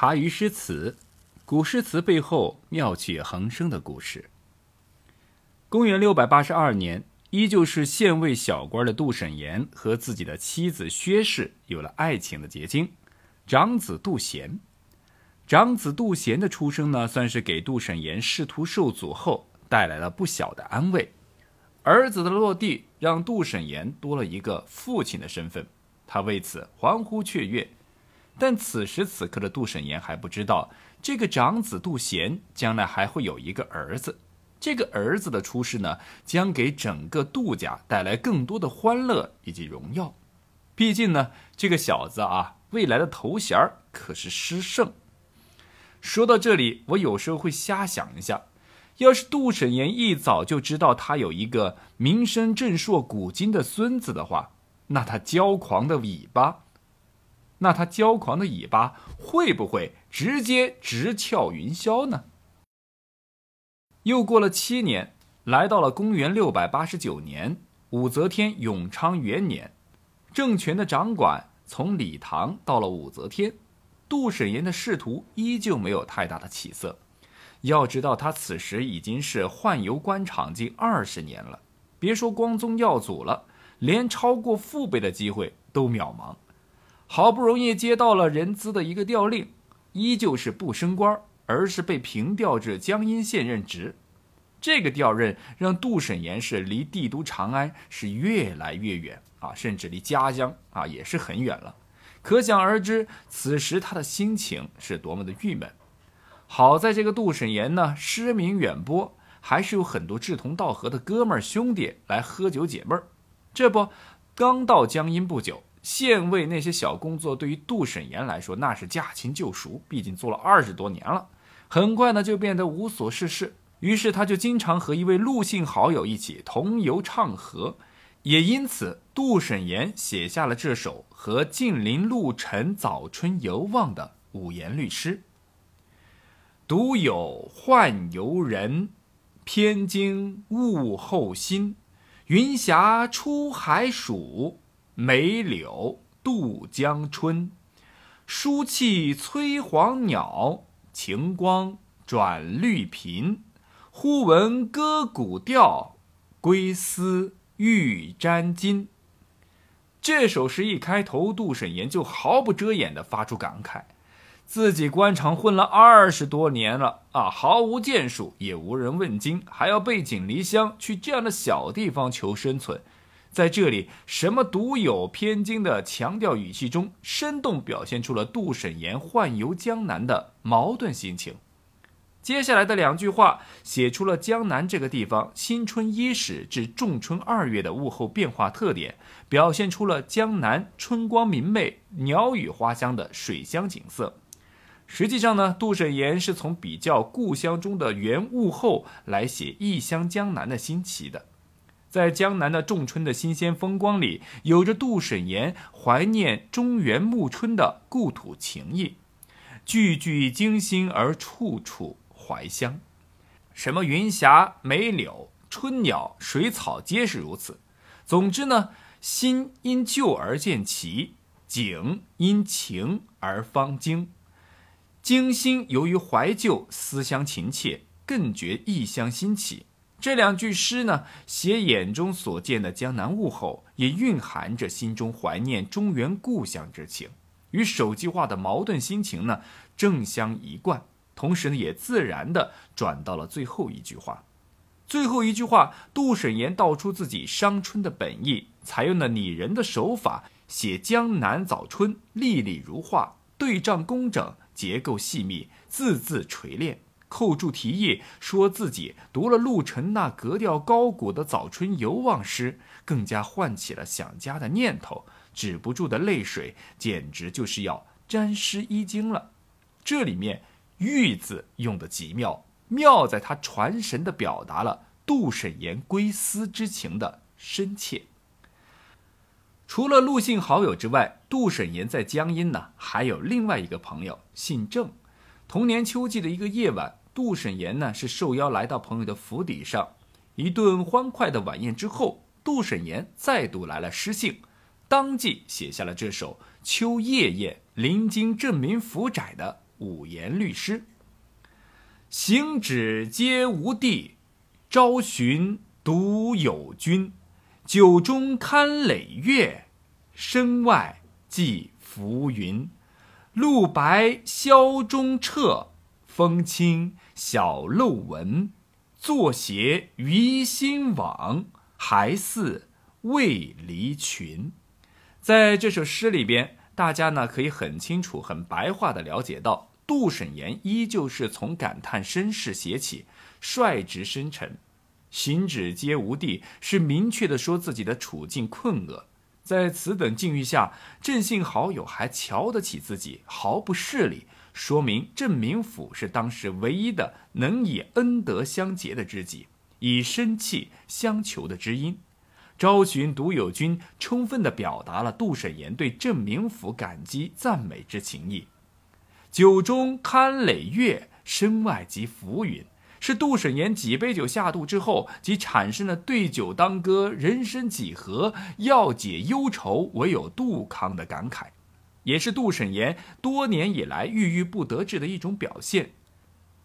茶余诗词，古诗词背后妙趣横生的故事。公元六百八十二年，依旧是县尉小官的杜审言和自己的妻子薛氏有了爱情的结晶，长子杜贤。长子杜贤的出生呢，算是给杜审言仕途受阻后带来了不小的安慰。儿子的落地，让杜审言多了一个父亲的身份，他为此欢呼雀跃。但此时此刻的杜审言还不知道，这个长子杜贤将来还会有一个儿子。这个儿子的出世呢，将给整个杜家带来更多的欢乐以及荣耀。毕竟呢，这个小子啊，未来的头衔可是诗圣。说到这里，我有时候会瞎想一下：要是杜审言一早就知道他有一个名声震烁古今的孙子的话，那他骄狂的尾巴。那他骄狂的尾巴会不会直接直翘云霄呢？又过了七年，来到了公元六百八十九年，武则天永昌元年，政权的掌管从李唐到了武则天，杜审言的仕途依旧没有太大的起色。要知道，他此时已经是宦游官场近二十年了，别说光宗耀祖了，连超过父辈的机会都渺茫。好不容易接到了人资的一个调令，依旧是不升官，而是被平调至江阴县任职。这个调任让杜审言是离帝都长安是越来越远啊，甚至离家乡啊也是很远了。可想而知，此时他的心情是多么的郁闷。好在这个杜审言呢，诗名远播，还是有很多志同道合的哥们兄弟来喝酒解闷儿。这不，刚到江阴不久。县尉那些小工作对于杜审言来说那是驾轻就熟，毕竟做了二十多年了。很快呢就变得无所事事，于是他就经常和一位陆姓好友一起同游唱和，也因此杜审言写下了这首和近邻陆沉早春游望的五言律诗：独有宦游人，偏惊物候心。云霞出海曙。梅柳渡江春，书气催黄鸟，晴光转绿频。忽闻歌鼓调，归思欲沾巾。这首诗一开头，杜审言就毫不遮掩地发出感慨：自己官场混了二十多年了啊，毫无建树，也无人问津，还要背井离乡去这样的小地方求生存。在这里，什么独有偏经的强调语气中，生动表现出了杜审言宦游江南的矛盾心情。接下来的两句话，写出了江南这个地方新春伊始至仲春二月的物候变化特点，表现出了江南春光明媚、鸟语花香的水乡景色。实际上呢，杜审言是从比较故乡中的原物候来写异乡江南的新奇的。在江南的仲春的新鲜风光里，有着杜审言怀念中原暮春的故土情谊，句句惊心而处处怀乡。什么云霞、梅柳、春鸟、水草，皆是如此。总之呢，心因旧而见奇，景因情而方精。惊心由于怀旧，思乡情切，更觉异乡新奇。这两句诗呢，写眼中所见的江南物候，也蕴含着心中怀念中原故乡之情，与手机化的矛盾心情呢正相一贯。同时呢，也自然的转到了最后一句话。最后一句话，杜审言道出自己伤春的本意，采用了拟人的手法写江南早春，粒粒如画，对仗工整，结构细密，字字锤炼。扣住题意，说自己读了陆沉那格调高古的《早春游望》诗，更加唤起了想家的念头，止不住的泪水简直就是要沾湿衣襟了。这里面“欲”字用的极妙，妙在他传神的表达了杜审言归思之情的深切。除了陆姓好友之外，杜审言在江阴呢还有另外一个朋友，姓郑。同年秋季的一个夜晚。杜审言呢是受邀来到朋友的府邸上，一顿欢快的晚宴之后，杜审言再度来了诗兴，当即写下了这首《秋夜宴临京镇民府宅》的五言律诗：行止皆无地，朝寻独有君。酒中堪累月，身外寄浮云。露白箫中彻，风轻小漏闻。作协于心往，还似未离群。在这首诗里边，大家呢可以很清楚、很白话的了解到，杜审言依旧是从感叹身世写起，率直深沉。行止皆无地，是明确的说自己的处境困厄。在此等境遇下，郑姓好友还瞧得起自己，毫不势利，说明郑明府是当时唯一的能以恩德相结的知己，以生气相求的知音。昭寻独有君，充分地表达了杜审言对郑明府感激赞美之情意。酒中堪累月，身外即浮云。是杜审言几杯酒下肚之后，即产生了对酒当歌、人生几何，要解忧愁唯有杜康的感慨，也是杜审言多年以来郁郁不得志的一种表现。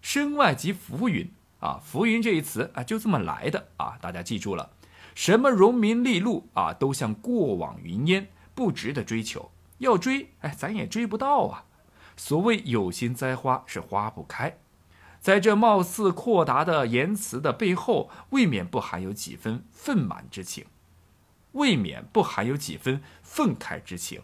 身外即浮云啊，浮云这一词啊，就这么来的啊，大家记住了，什么荣名利禄啊，都像过往云烟，不值得追求。要追，哎，咱也追不到啊。所谓有心栽花，是花不开。在这貌似阔达的言辞的背后，未免不含有几分愤满之情，未免不含有几分愤慨之情。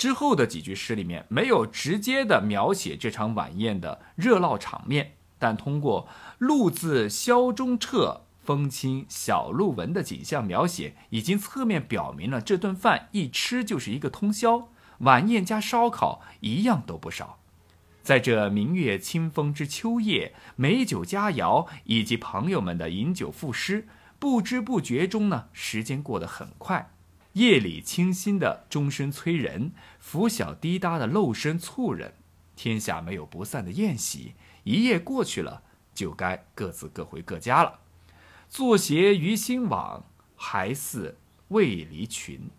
之后的几句诗里面没有直接的描写这场晚宴的热闹场面，但通过“露自箫中彻，风清小路闻”的景象描写，已经侧面表明了这顿饭一吃就是一个通宵，晚宴加烧烤一样都不少。在这明月清风之秋夜，美酒佳肴以及朋友们的饮酒赋诗，不知不觉中呢，时间过得很快。夜里清新的钟声催人，拂晓滴答的漏声促人。天下没有不散的宴席，一夜过去了，就该各自各回各家了。作协于心往，还似未离群。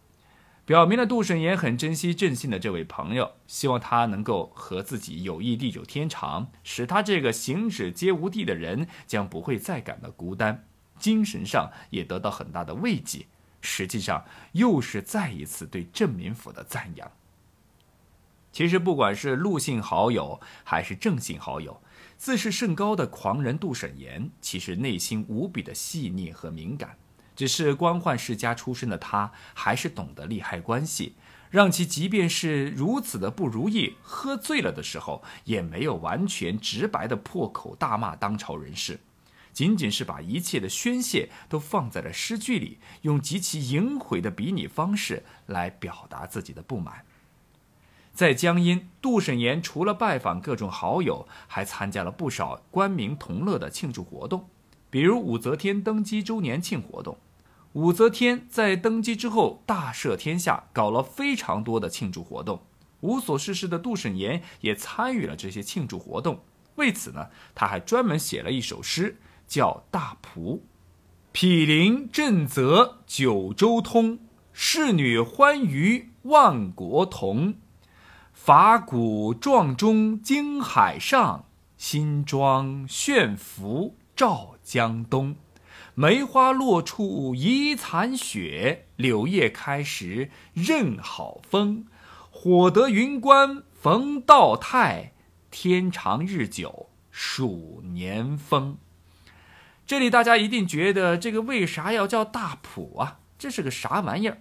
表明了杜审言很珍惜郑信的这位朋友，希望他能够和自己友谊地久天长，使他这个行止皆无地的人将不会再感到孤单，精神上也得到很大的慰藉。实际上，又是再一次对郑民府的赞扬。其实，不管是陆姓好友还是郑姓好友，自视甚高的狂人杜审言，其实内心无比的细腻和敏感。只是官宦世家出身的他，还是懂得利害关系，让其即便是如此的不如意，喝醉了的时候，也没有完全直白的破口大骂当朝人士，仅仅是把一切的宣泄都放在了诗句里，用极其淫秽的比拟方式来表达自己的不满。在江阴，杜审言除了拜访各种好友，还参加了不少官民同乐的庆祝活动。比如武则天登基周年庆活动，武则天在登基之后大赦天下，搞了非常多的庆祝活动。无所事事的杜审言也参与了这些庆祝活动。为此呢，他还专门写了一首诗，叫《大仆》：毗邻震泽九州通，仕女欢娱万国同。法鼓撞钟惊海上，新装炫服。照江东，梅花落处遗残雪，柳叶开时任好风。火得云关逢道泰，天长日久数年丰。这里大家一定觉得这个为啥要叫大普啊？这是个啥玩意儿？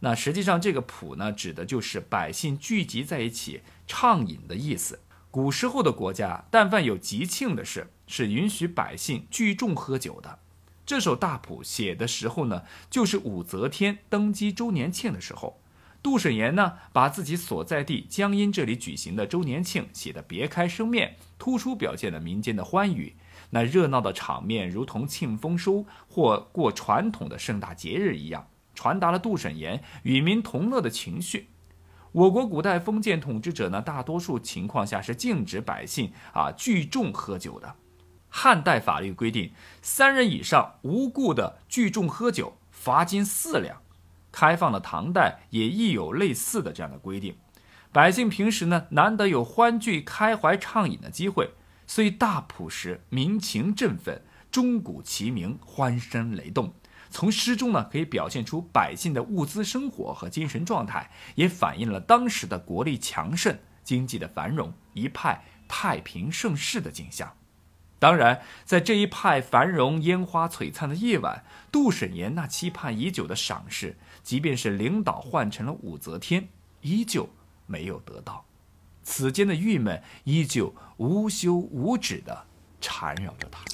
那实际上这个普呢，指的就是百姓聚集在一起畅饮的意思。古时候的国家，但凡有吉庆的事。是允许百姓聚众喝酒的。这首大谱写的时候呢，就是武则天登基周年庆的时候。杜审言呢，把自己所在地江阴这里举行的周年庆写得别开生面，突出表现了民间的欢愉。那热闹的场面，如同庆丰收或过传统的盛大节日一样，传达了杜审言与民同乐的情绪。我国古代封建统治者呢，大多数情况下是禁止百姓啊聚众喝酒的。汉代法律规定，三人以上无故的聚众喝酒，罚金四两。开放的唐代也亦有类似的这样的规定。百姓平时呢难得有欢聚开怀畅饮的机会，虽大朴实，民情振奋，钟鼓齐鸣，欢声雷动。从诗中呢可以表现出百姓的物资生活和精神状态，也反映了当时的国力强盛、经济的繁荣、一派太平盛世的景象。当然，在这一派繁荣、烟花璀璨的夜晚，杜审言那期盼已久的赏识，即便是领导换成了武则天，依旧没有得到。此间的郁闷依旧无休无止地缠绕着他。